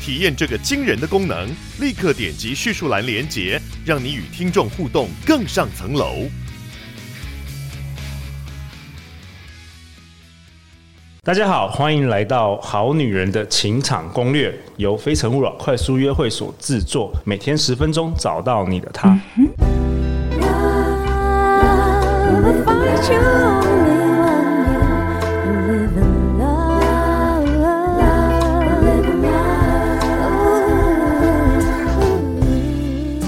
体验这个惊人的功能，立刻点击叙述栏连接，让你与听众互动更上层楼。大家好，欢迎来到《好女人的情场攻略》，由非诚勿扰快速约会所制作，每天十分钟，找到你的他。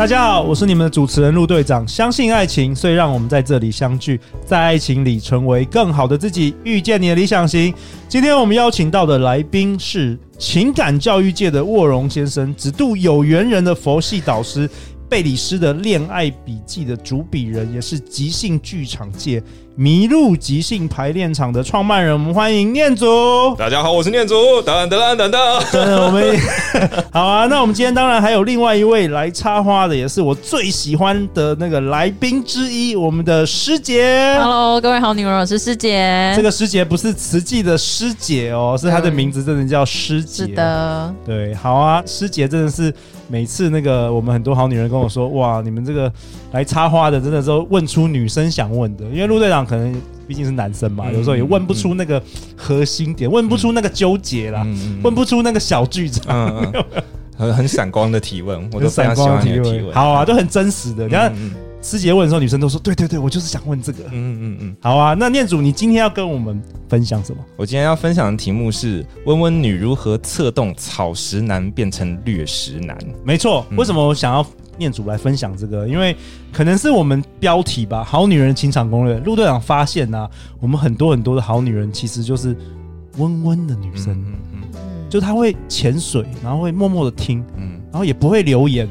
大家好，我是你们的主持人陆队长。相信爱情，所以让我们在这里相聚，在爱情里成为更好的自己，遇见你的理想型。今天我们邀请到的来宾是情感教育界的卧龙先生，只渡有缘人的佛系导师。贝里斯的恋爱笔记的主笔人，也是即兴剧场界麋鹿即兴排练场的创办人。我们欢迎念祖。大家好，我是念祖。等等等等等，我们好啊。那我们今天当然还有另外一位来插花的，也是我最喜欢的那个来宾之一，我们的师姐。Hello，各位好女人，我是师姐。这个师姐不是慈济的师姐哦，是她的名字真的叫师姐。是的，对，好啊，师姐真的是。每次那个我们很多好女人跟我说，哇，你们这个来插花的，真的都问出女生想问的。因为陆队长可能毕竟是男生嘛，有时候也问不出那个核心点，问不出那个纠结啦，问不出那个小剧场，很很闪光的提问，我都非常喜欢你的提问。好啊，都很真实的，你看。师姐问的时候，女生都说：“对对对，我就是想问这个。”嗯嗯嗯，好啊。那念祖，你今天要跟我们分享什么？我今天要分享的题目是“温温女如何策动草食男变成掠食男”。没错，为什么我想要念祖来分享这个？因为可能是我们标题吧，“好女人情场攻略”。陆队长发现啊，我们很多很多的好女人其实就是温温的女生，嗯嗯，就她会潜水，然后会默默的听，嗯，然后也不会留言。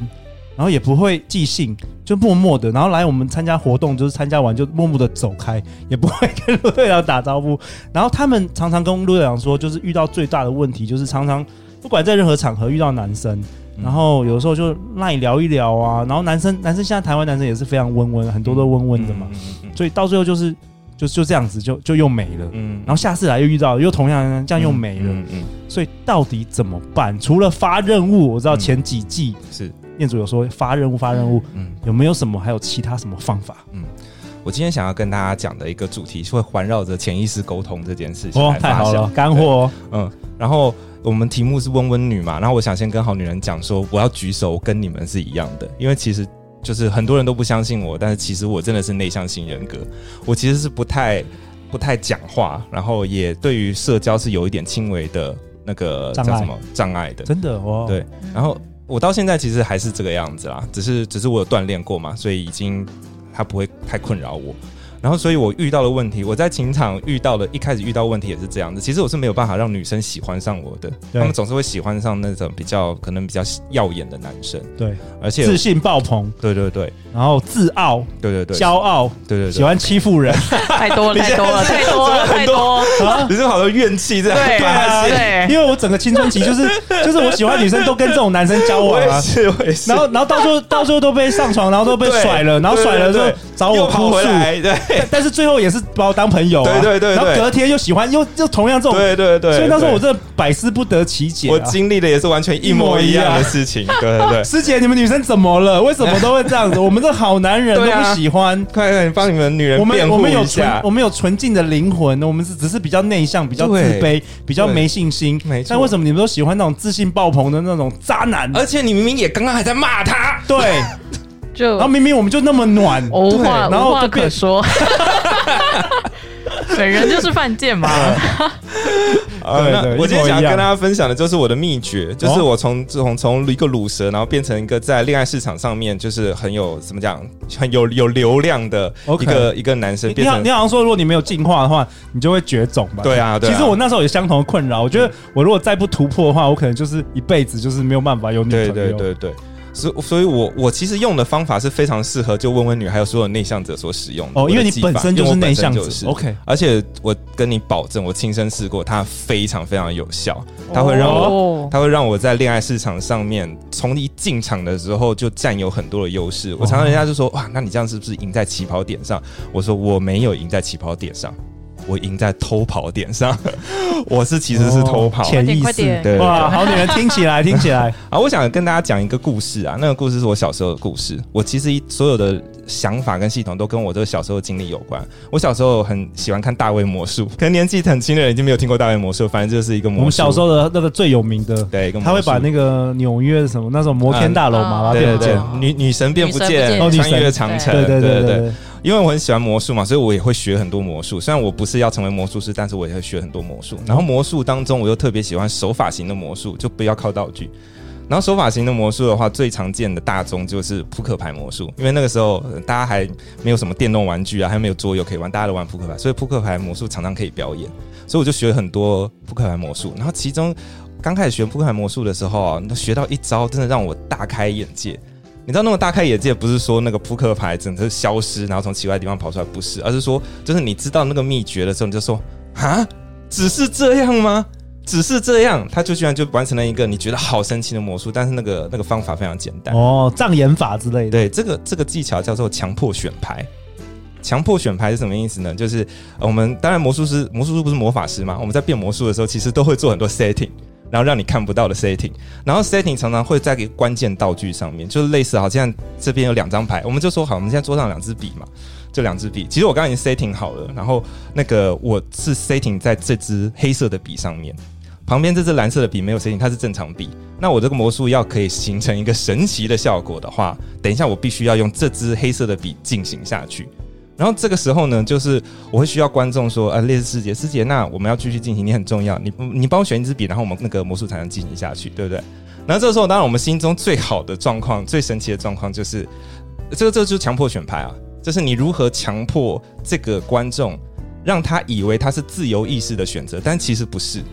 然后也不会寄信，就默默的，然后来我们参加活动，就是参加完就默默的走开，也不会跟陆队长打招呼。然后他们常常跟陆队长说，就是遇到最大的问题，就是常常不管在任何场合遇到男生，然后有时候就赖聊一聊啊，然后男生男生现在台湾男生也是非常温温，很多都温温的嘛，所以到最后就是就就这样子就就又没了。嗯，然后下次来又遇到又同样这样又没了。嗯嗯，所以到底怎么办？除了发任务，我知道前几季是。念主有说发任务发任务，嗯，有没有什么还有其他什么方法？嗯，我今天想要跟大家讲的一个主题，是会环绕着潜意识沟通这件事情。哦，太好了，干货。嗯，然后我们题目是温温女嘛，然后我想先跟好女人讲说，我要举手，跟你们是一样的，因为其实就是很多人都不相信我，但是其实我真的是内向型人格，我其实是不太不太讲话，然后也对于社交是有一点轻微的那个叫什么障碍的，真的哦，对，然后。我到现在其实还是这个样子啦，只是只是我有锻炼过嘛，所以已经它不会太困扰我。然后，所以我遇到的问题，我在情场遇到的，一开始遇到问题也是这样子。其实我是没有办法让女生喜欢上我的，他们总是会喜欢上那种比较可能比较耀眼的男生。对，而且自信爆棚。对对对，然后自傲。对对对，骄傲。对对对，喜欢欺负人。太多了，太多了，太多了，太多。你是好多怨气这样。对啊，对。因为我整个青春期就是 就是我喜欢女生都跟这种男生交往啊。然后然后到最后到最后都被上床，然后都被甩了，然后甩了之后找我哭诉。对，但是最后也。是把我当朋友，对对对，然后隔天又喜欢，又又同样这种，对对对，所以那时候我真的百思不得其解。我经历的也是完全一模一样的事情，对对对。师姐，你们女生怎么了？为什么都会这样子？我们这好男人都不喜欢，快快帮你们女人辩护一下。我们我们有纯我们有纯净的灵魂，我们是只是比较内向，比较自卑，比较没信心。没错。但为什么你们都喜欢那种自信爆棚的那种渣男？而且你明明也刚刚还在骂他，对。就然后明明我们就那么暖，无话无话可说。本人就是犯贱嘛。对对我今天想要跟大家分享的就是我的秘诀，就是我从从从一个卤蛇，然后变成一个在恋爱市场上面就是很有怎么讲，很有有流量的一个一个男生，变成你好，你好像说，如果你没有进化的话，你就会绝种吧？对啊对啊其实我那时候有相同的困扰，我觉得我如果再不突破的话，我可能就是一辈子就是没有办法有女朋对友。对对对。所所以我我其实用的方法是非常适合就温温女还有所有内向者所使用的哦，因为你本身就是内向者就是 OK 而且我跟你保证，我亲身试过，它非常非常有效，它会让我。哦，它会让我在恋爱市场上面，从一进场的时候就占有很多的优势。我常常人家就说：“哇，那你这样是不是赢在起跑点上？”我说：“我没有赢在起跑点上，我赢在偷跑点上。我是其实是偷跑。潜意识。对哇，好女人听起来听起来，啊，我想跟大家讲一个故事啊，那个故事是我小时候的故事。我其实一所有的想法跟系统都跟我这个小时候的经历有关。我小时候很喜欢看大卫魔术，可能年纪很轻的人已经没有听过大卫魔术，反正就是一个魔术。我们小时候的那个最有名的，对一个魔他会把那个纽约的什么那种摩天大楼嘛，嗯把它对对对变不见。，女女神变不见，穿越长城，对对对对对，因为我很喜欢魔术嘛，所以我也会学很多魔术。虽然我不是要成为魔术师，但是我也会学很多魔术。然后魔术当中，我又特别喜欢手法型的魔术，就不要靠道具。然后手法型的魔术的话，最常见的大宗就是扑克牌魔术，因为那个时候大家还没有什么电动玩具啊，还没有桌游可以玩，大家都玩扑克牌，所以扑克牌魔术常常可以表演。所以我就学了很多扑克牌魔术。然后其中刚开始学扑克牌魔术的时候啊，那学到一招真的让我大开眼界。你知道那么大开眼界，不是说那个扑克牌整个消失，然后从奇怪的地方跑出来，不是，而是说，就是你知道那个秘诀的时候，你就说啊，只是这样吗？只是这样，他就居然就完成了一个你觉得好神奇的魔术，但是那个那个方法非常简单。哦，障眼法之类的。对，这个这个技巧叫做强迫选牌。强迫选牌是什么意思呢？就是呃我们当然魔术师，魔术师不是魔法师嘛？我们在变魔术的时候，其实都会做很多 setting，然后让你看不到的 setting。然后 setting 常常会在一个关键道具上面，就是类似好像这边有两张牌，我们就说好，我们现在桌上两支笔嘛，这两支笔。其实我刚刚已经 setting 好了，然后那个我是 setting 在这支黑色的笔上面。旁边这支蓝色的笔没有 setting，它是正常笔。那我这个魔术要可以形成一个神奇的效果的话，等一下我必须要用这支黑色的笔进行下去。然后这个时候呢，就是我会需要观众说：“啊，类似师姐，师姐，那我们要继续进行，你很重要，你你帮我选一支笔，然后我们那个魔术才能进行下去，对不对？”然后这个时候，当然我们心中最好的状况、最神奇的状况就是，这个这个就是强迫选牌啊，就是你如何强迫这个观众，让他以为他是自由意识的选择，但其实不是。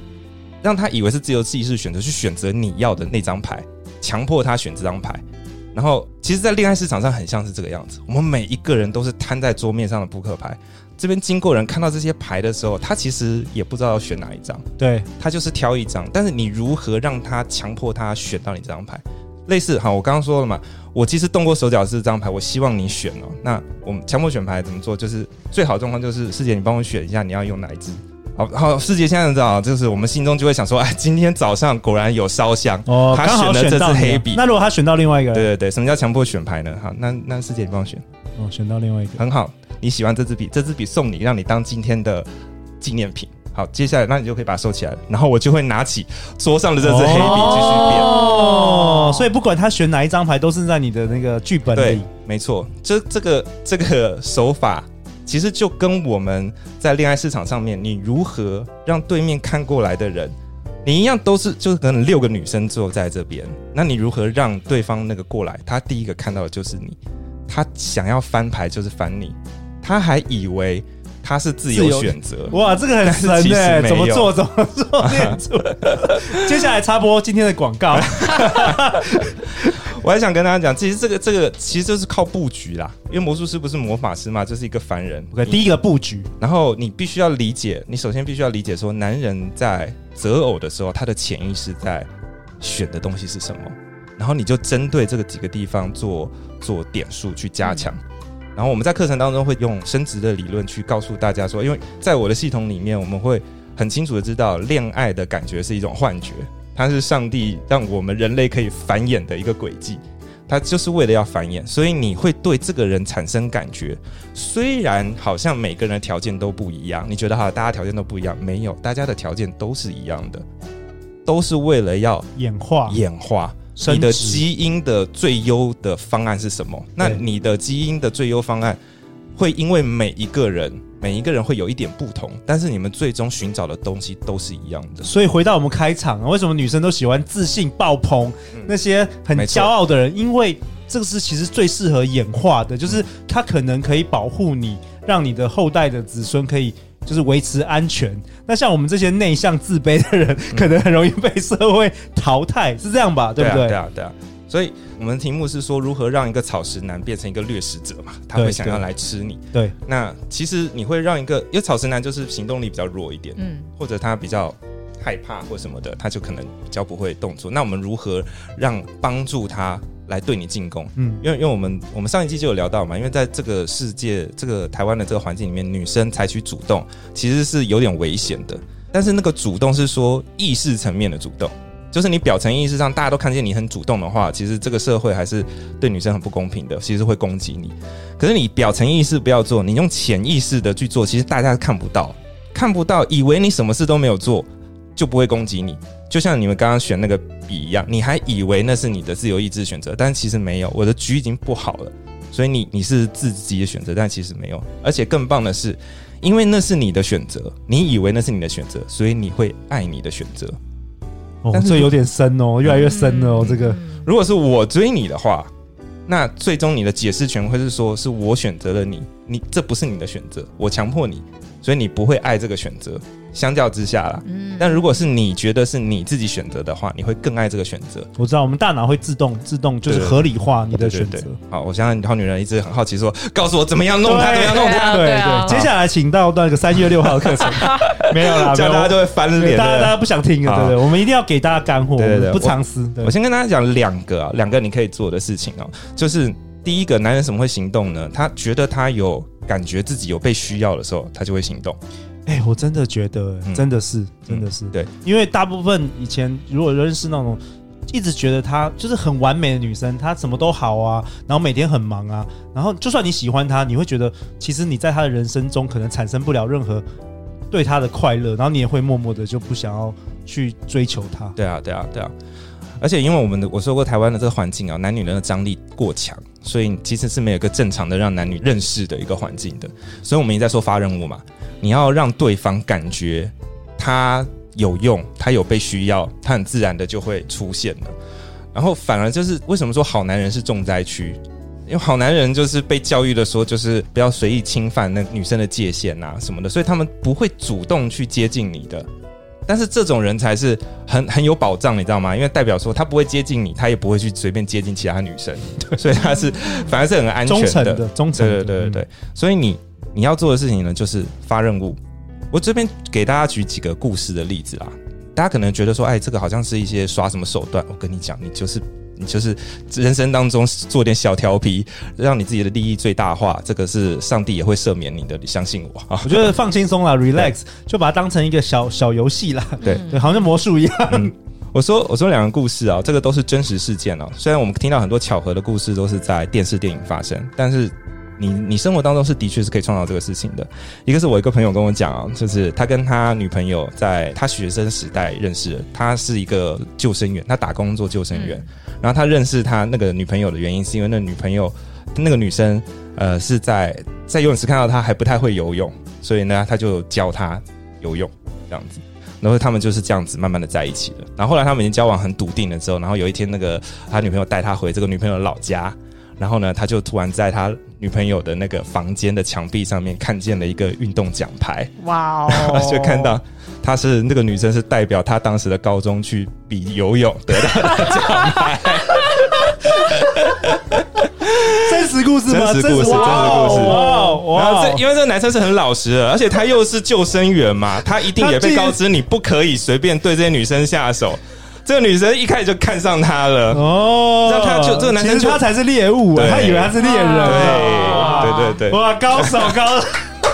让他以为是自由意识选择去选择你要的那张牌，强迫他选这张牌。然后，其实，在恋爱市场上很像是这个样子。我们每一个人都是摊在桌面上的扑克牌，这边经过人看到这些牌的时候，他其实也不知道要选哪一张，对，他就是挑一张。但是你如何让他强迫他选到你这张牌？类似，好，我刚刚说了嘛，我其实动过手脚是这张牌，我希望你选哦。那我们强迫选牌怎么做？就是最好的状况就是，师姐你帮我选一下，你要用哪一支？好好，师姐现在知道，就是我们心中就会想说，哎，今天早上果然有烧香哦，他选了这支黑笔。那如果他选到另外一个人，对对对，什么叫强迫选牌呢？好，那那师姐你帮我选，哦，选到另外一个，很好，你喜欢这支笔，这支笔送你，让你当今天的纪念品。好，接下来那你就可以把它收起来了，然后我就会拿起桌上的这支黑笔继续变。哦，所以不管他选哪一张牌，都是在你的那个剧本对里。，没错，这这个这个手法其实就跟我们在恋爱市场上面，你如何让对面看过来的人，你一样都是就是可能六个女生坐在这边，那你如何让对方那个过来，他第一个看到的就是你，他想要翻牌就是翻你，他还以为他是自由选择。哇，这个很神但是其哎、实没有怎么做？怎么做？接下来插播今天的广告。我还想跟大家讲，其实这个这个其实就是靠布局啦，因为魔术师不是魔法师嘛，就是一个凡人。OK，第一个布局，然后你必须要理解，你首先必须要理解说，男人在择偶的时候，他的潜意识在选的东西是什么，然后你就针对这个几个地方做做点数去加强。然后我们在课程当中会用生殖的理论去告诉大家说，因为在我的系统里面，我们会很清楚的知道，恋爱的感觉是一种幻觉，它是上帝让我们人类可以繁衍的一个轨迹。它就是为了要繁衍，所以你会对这个人产生感觉。虽然好像每个人的条件都不一样，你觉得哈，大家条件都不一样，没有，大家的条件都是一样的，都是为了要演化，演化。你的基因的最优的方案是什么？那你的基因的最优方案会因为每一个人每一个人会有一点不同，但是你们最终寻找的东西都是一样的。所以回到我们开场啊，为什么女生都喜欢自信爆棚、嗯那些很骄傲的人？因为这个是其实最适合演化的，就是它可能可以保护你，让你的后代的子孙可以就是维持安全。那像我们这些内向自卑的人，可能很容易被社会淘汰，是这样吧？对不对？对啊，对啊。所以我们题目是说，如何让一个草食男变成一个掠食者嘛？他会想要来吃你。对，那其实你会让一个，因为草食男就是行动力比较弱一点，嗯，或者他比较害怕或什么的，他就可能比较不会动作。那我们如何让帮助他来对你进攻？嗯，因为因为我们我们上一季就有聊到嘛，因为在这个世界这个台湾的这个环境里面，女生采取主动其实是有点危险的。但是那个主动是说意识层面的主动。就是你表层意识上，大家都看见你很主动的话，其实这个社会还是对女生很不公平的，其实会攻击你。可是你表层意识不要做，你用潜意识的去做，其实大家看不到，看不到，以为你什么事都没有做，就不会攻击你。就像你们刚刚选那个笔一样，你还以为那是你的自由意志选择，但其实没有。我的局已经布好了，所以你你是自己的选择，但其实没有。而且更棒的是，因为那是你的选择，你以为那是你的选择，所以你会爱你的选择。哦，但这有点深哦，越来越深了哦。这个如果是我追你的话，那最终你的解释权会是说，是我选择了你，你这不是你的选择，我强迫你，所以你不会爱这个选择。相较之下啦，嗯，但如果是你觉得是你自己选择的话，你会更爱这个选择。我知道，我们大脑会自动自动就是合理化你的选择。好，我相信好女人一直很好奇说，告诉我怎么样弄它，怎么样弄 它，对对接下来请到那个三月六号的课程，没有啦，这样大家就会翻对脸的。大家大家不想听了，好对对，我们一定要给大家干货，对对对不藏私。我先跟大家讲两个啊，两个你可以做的事情哦，就是第一个，男人怎么会行动呢？他觉得他有感觉自己有被需要的时候，他就会行动。哎，我真的觉得，嗯真的是，真的是，对，因为大部分以前如果认识那种一直觉得她就是很完美的女生，她什么都好啊，然后每天很忙啊，然后就算你喜欢她，你会觉得其实你在她的人生中可能产生不了任何对她的快乐，然后你也会默默的就不想要去追求她。对啊，对啊，对啊。而且因为我们的我说过台湾的这个环境啊，男女人的张力过强，所以其实是没有一个正常的让男女认识的一个环境的。所以我们一直在说发任务嘛，你要让对方感觉他有用，他有被需要，他很自然的就会出现了。然后反而就是为什么说好男人是重灾区？因为好男人就是被教育的说，就是不要随意侵犯那女生的界限啊什么的，所以他们不会主动去接近你的。但是这种人才是很很有保障，你知道吗？因为代表说他不会接近你，他也不会去随便接近其他女生，所以他是反而是很安全的。忠诚的，忠诚的，对对对对对。所以你你要做的事情呢，就是发任务。我这边给大家举几个故事的例子啊。大家可能觉得说，哎，这个好像是一些耍什么手段。我跟你讲，你就是你就是人生当中做点小调皮，让你自己的利益最大化。这个是上帝也会赦免你的，你相信我啊。我觉得放轻松啦，relax，就把它当成一个小小游戏啦。对对，好像魔术一样。嗯我说我说两个故事啊，这个都是真实事件哦。虽然我们听到很多巧合的故事都是在电视电影发生，但是你你生活当中是的确是可以创造这个事情的。一个是我一个朋友跟我讲啊，就是他跟他女朋友在他学生时代认识的，他是一个救生员，他打工做救生员。然后他认识他那个女朋友的原因，是因为那女朋友那个女生呃是在在游泳池看到他还不太会游泳，所以呢他就教他游泳这样子。然后他们就是这样子慢慢的在一起了。然后后来他们已经交往很笃定了之后，然后有一天那个他女朋友带他回这个女朋友的老家，然后呢他就突然在他女朋友的那个房间的墙壁上面看见了一个运动奖牌，哇哦，就看到她是那个女生是代表她当时的高中去比游泳得到的奖牌。真实故事吗？真实故事真实故事哇哇！然后这因为这个男生是很老实的，而且他又是救生员嘛，他一定也被告知你不可以随便对这些女生下手。这个女生一开始就看上他了，哦，那他就这个男生就其实他才是猎物，对。他以为他是猎人，啊。对对对对。哇，高手高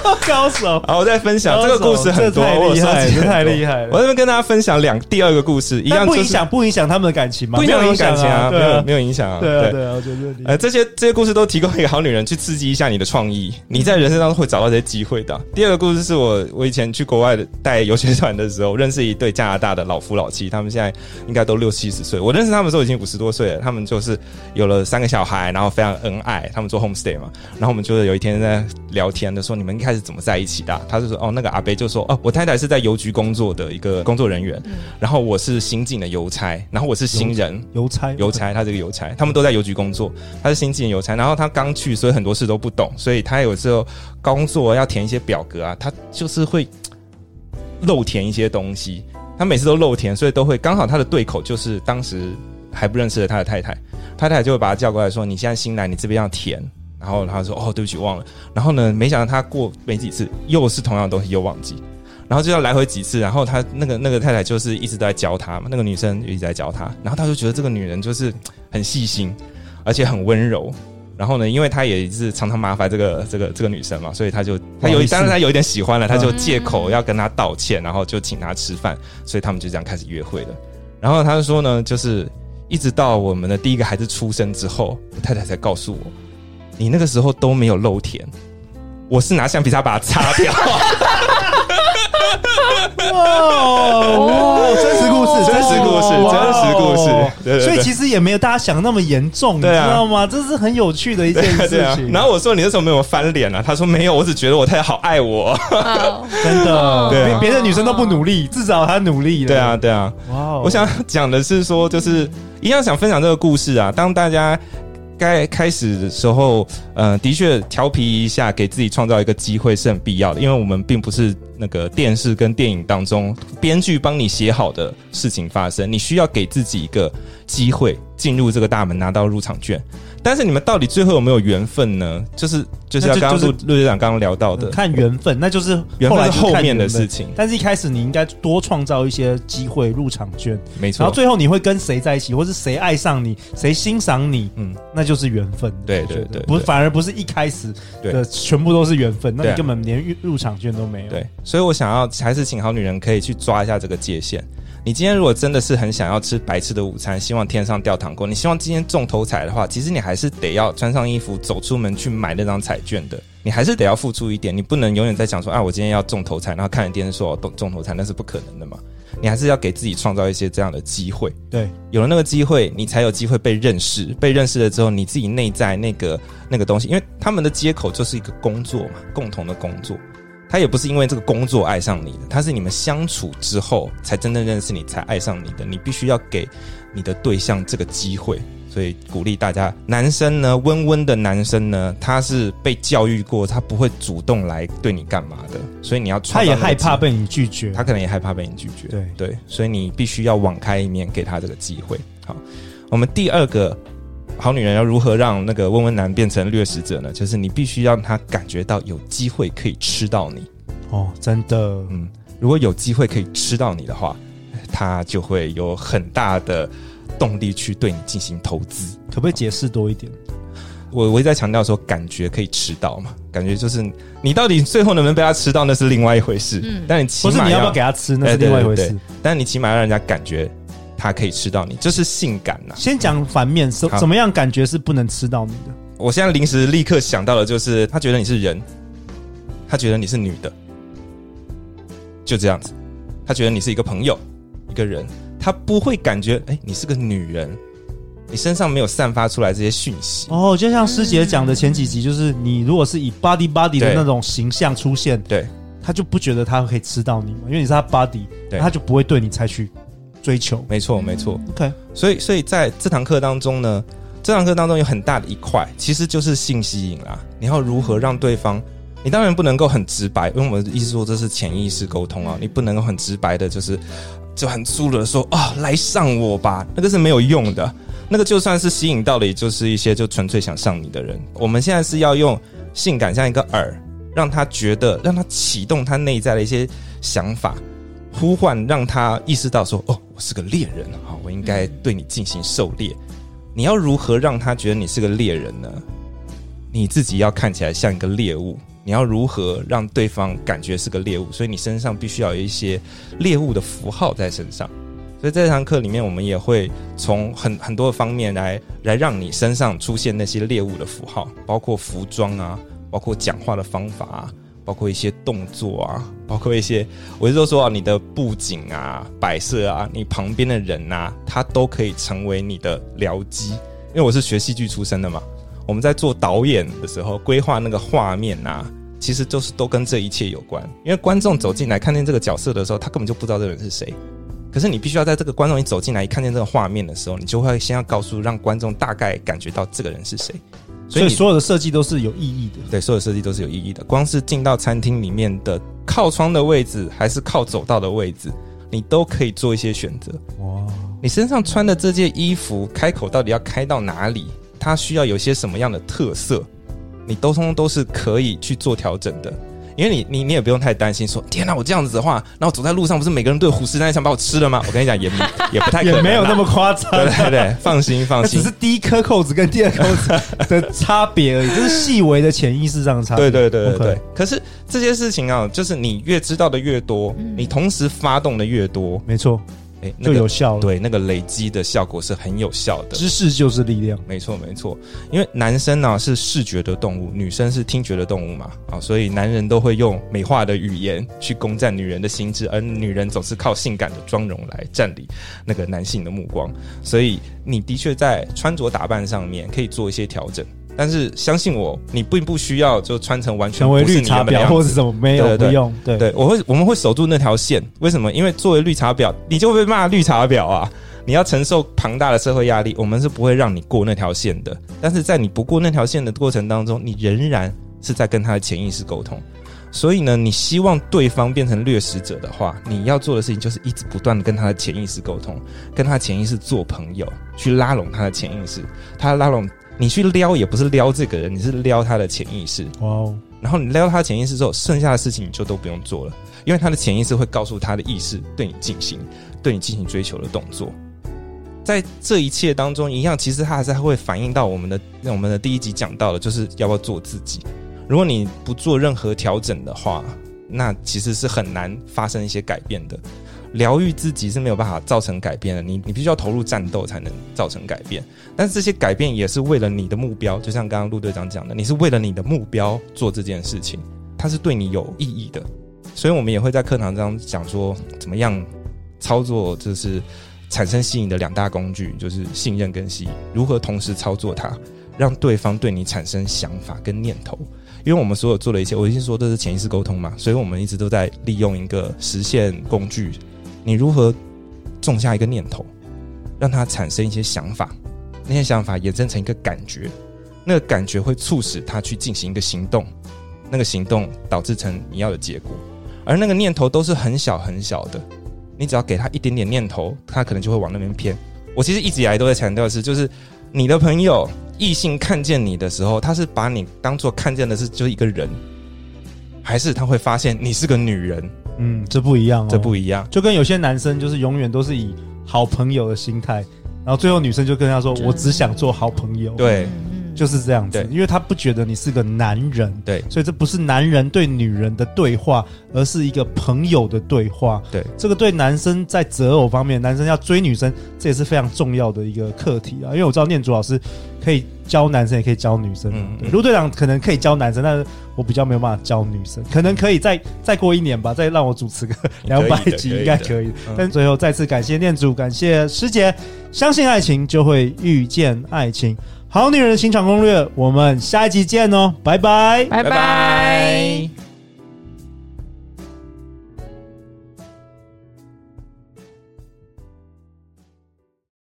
高手，好，我再分享这个故事很多，这太厉害，这我太厉害了。我这边跟大家分享两第二个故事，一样不影响不影响他们的感情嘛？不影响感情啊，没有没有影响啊，对啊对啊，我觉得这里呃，这些这些故事都提供一个好女人去刺激一下你的创意，你在人生当中会找到这些机会的。第二个故事是我我以前去国外的带游学团的时候，认识一对加拿大的老夫老妻，他们现在应该都六七十岁。我认识他们的时候已经五十多岁了，他们就是有了三个小孩，然后非常恩爱。他们做 homestay 嘛，然后我们就是有一天在聊天的时候，你们一开开始怎么在一起的啊？他就说哦，那个阿伯就说哦，我太太是在邮局工作的一个工作人员，然后我是新进的邮差，然后我是新人邮差，邮差，他这个邮差，他们都在邮局工作，他是新进的邮差，然后他刚去，所以很多事都不懂，所以他有时候工作要填一些表格啊，他就是会漏填一些东西，他每次都漏填，所以都会刚好他的对口就是当时还不认识的他的太太，太太就会把他叫过来说：“你现在新来，你这边要填。”然后他说：“哦，对不起，忘了。”然后呢，没想到他过没几次，又是同样的东西又忘记，然后就要来回几次。然后他那个那个太太就是一直都在教他嘛，那个女生一直在教他。然后他就觉得这个女人就是 很细心，而且很温柔。然后呢，因为他也是常常麻烦这个这个这个女生嘛，所以他就他有当然他有一点喜欢了，他就借口要跟她道歉，然后就请她吃饭。所以他们就这样开始约会了。然后他就说呢，就是一直到我们的第一个孩子出生之后，太太才告诉我。你那个时候都没有漏填，我是拿橡皮擦把它擦掉。哇哇！真实故事，真实故事，真实故事。所以其实也没有大家想的那么严重，你知道吗？这是很有趣的一件事情。然后我说：“你那时候没有翻脸啊？”他说：“没有，我只觉得我太太好爱我。”真的，对，别的女生都不努力，至少她努力了。对啊，对啊。哇！我想讲的是说，就是一样想分享这个故事啊，当大家。该开始的时候，嗯，的确调皮一下，给自己创造一个机会是很必要的，因为我们并不是那个电视跟电影当中编剧帮你写好的事情发生，你需要给自己一个机会进入这个大门，拿到入场券。但是你们到底最后有没有缘分呢？就是就是要刚刚陆陆队长刚刚聊到的，看缘分，那就是缘分是后面的事情。但是一开始你应该多创造一些机会入场券，没错。然后最后你会跟谁在一起，或是谁爱上你，谁欣赏你，嗯，那就是缘分。对对对，不，反而不是一开始的全部都是缘分，那你根本连入入场券都没有。对，所以我想要还是请好女人可以去抓一下这个界限。你今天如果真的是很想要吃白吃的午餐，希望天上掉糖果，你希望今天中头彩的话，其实你还是得要穿上衣服走出门去买那张彩券的，你还是得要付出一点，你不能永远在想说啊，我今天要中头彩，然后看着电视说我中中头彩，那是不可能的嘛。你还是要给自己创造一些这样的机会，对，有了那个机会，你才有机会被认识，被认识了之后，你自己内在那个那个东西，因为他们的接口就是一个工作嘛，共同的工作。他也不是因为这个工作爱上你的，他是你们相处之后才真正认识你，才爱上你的。你必须要给你的对象这个机会，所以鼓励大家，男生呢，温温的男生呢，他是被教育过，他不会主动来对你干嘛的，所以你要他也害怕被你拒绝，他可能也害怕被你拒绝，对对，所以你必须要网开一面，给他这个机会。好，我们第二个好女人要如何让那个温温男变成掠食者呢？就是你必须让他感觉到有机会可以吃到你。哦，真的，嗯，如果有机会可以吃到你的话，他就会有很大的动力去对你进行投资。可不可以解释多一点？我我一直在强调说，感觉可以吃到嘛，感觉就是你到底最后能不能被他吃到，那是另外一回事。嗯，但你起码不是你要不要给他吃，那是另外一回事。但你起码让人家感觉他可以吃到你，就是性感呐、啊。先讲反面，什怎么样感觉是不能吃到你的？我现在临时立刻想到的就是，他觉得你是人，他觉得你是女的。就这样子，他觉得你是一个朋友，一个人，他不会感觉哎、欸，你是个女人，你身上没有散发出来这些讯息。哦，就像师姐讲的前几集，就是你如果是以 body body 的那种形象出现，对，他就不觉得他可以吃到你嘛，因为你是他 body，对，他就不会对你采取追求。没错，没错。OK，所以，所以在这堂课当中呢，这堂课当中有很大的一块，其实就是性吸引啦。你要如何让对方？你当然不能够很直白，因为我们的意思说这是潜意识沟通啊，你不能够很直白的，就是就很粗鲁的说啊、哦，来上我吧，那个是没有用的，那个就算是吸引到了，也就是一些就纯粹想上你的人。我们现在是要用性感像一个饵，让他觉得，让他启动他内在的一些想法，呼唤，让他意识到说，哦，我是个猎人啊，我应该对你进行狩猎。你要如何让他觉得你是个猎人呢？你自己要看起来像一个猎物。你要如何让对方感觉是个猎物？所以你身上必须要有一些猎物的符号在身上。所以这堂课里面，我们也会从很很多方面来来让你身上出现那些猎物的符号，包括服装啊，包括讲话的方法啊，包括一些动作啊，包括一些，我就说说啊，你的布景啊、摆设啊，你旁边的人啊，他都可以成为你的僚机。因为我是学戏剧出身的嘛。我们在做导演的时候，规划那个画面啊，其实就是都跟这一切有关。因为观众走进来看见这个角色的时候，他根本就不知道这个人是谁。可是你必须要在这个观众一走进来，一看见这个画面的时候，你就会先要告诉让观众大概感觉到这个人是谁。所以所有的设计都是有意义的。对，所有设计都是有意义的。光是进到餐厅里面的靠窗的位置，还是靠走道的位置，你都可以做一些选择。哇！你身上穿的这件衣服，开口到底要开到哪里？它需要有些什么样的特色？你都通通都是可以去做调整的。因为你你你也不用太担心说，天哪，我这样子的话，然后走在路上，不是每个人都有虎视眈眈想把我吃了吗？我跟你讲，也 也不太可能，也没有那么夸张。对对对，放心放心，只是第一颗扣子跟第二颗扣子的差别而已，就是细微的潜意识上的差别。对对对对对。Okay. 可是这些事情啊，就是你越知道的越多，你同时发动的越多，没错。哎，那个、就有效了。对，那个累积的效果是很有效的。知识就是力量，没错没错。因为男生呢、啊、是视觉的动物，女生是听觉的动物嘛，啊，所以男人都会用美化的语言去攻占女人的心智，而女人总是靠性感的妆容来占领那个男性的目光。所以你的确在穿着打扮上面可以做一些调整。但是相信我，你并不需要就穿成完全成为绿茶婊或者什么没有的用。对对，我会我们会守住那条线。为什么？因为作为绿茶婊，你就会被骂绿茶婊啊！你要承受庞大的社会压力，我们是不会让你过那条线的。但是在你不过那条线的过程当中，你仍然是在跟他的潜意识沟通。所以呢，你希望对方变成掠食者的话，你要做的事情就是一直不断的跟他的潜意识沟通，跟他的潜意识做朋友，去拉拢他的潜意识，他拉拢。你去撩也不是撩这个人，你是撩他的潜意识。哇哦！然后你撩他的潜意识之后，剩下的事情你就都不用做了，因为他的潜意识会告诉他的意识对你进行，对你进行追求的动作。在这一切当中，一样，其实他还是会反映到我们的，我们的第一集讲到的，就是要不要做自己。如果你不做任何调整的话，那其实是很难发生一些改变的。疗愈自己是没有办法造成改变的，你你必须要投入战斗才能造成改变。但是这些改变也是为了你的目标，就像刚刚陆队长讲的，你是为了你的目标做这件事情，它是对你有意义的。所以我们也会在课堂上讲说，怎么样操作，就是产生吸引的两大工具，就是信任跟吸引，如何同时操作它，让对方对你产生想法跟念头。因为我们所有做的一切，我已经说这是潜意识沟通嘛，所以我们一直都在利用一个实现工具。你如何种下一个念头，让它产生一些想法，那些想法衍生成一个感觉，那个感觉会促使他去进行一个行动，那个行动导致成你要的结果，而那个念头都是很小很小的，你只要给他一点点念头，他可能就会往那边偏。我其实一直以来都在强调的是，就是你的朋友异性看见你的时候，他是把你当做看见的是就是一个人，还是他会发现你是个女人？嗯，这不一样哦，这不一样，就跟有些男生就是永远都是以好朋友的心态，然后最后女生就跟他说：“我只想做好朋友。”对。就是这样子，因为他不觉得你是个男人，对，所以这不是男人对女人的对话，而是一个朋友的对话。对，这个对男生在择偶方面，男生要追女生，这也是非常重要的一个课题啊。因为我知道念祖老师可以教男生，也可以教女生。嗯，卢队长可能可以教男生，但是我比较没有办法教女生，可能可以再再过一年吧，再让我主持个 两百集应该可以。但最后再次感谢念祖，感谢师姐，相信爱情就会遇见爱情。好女人情场攻略，我们下一集见哦，拜拜，拜拜。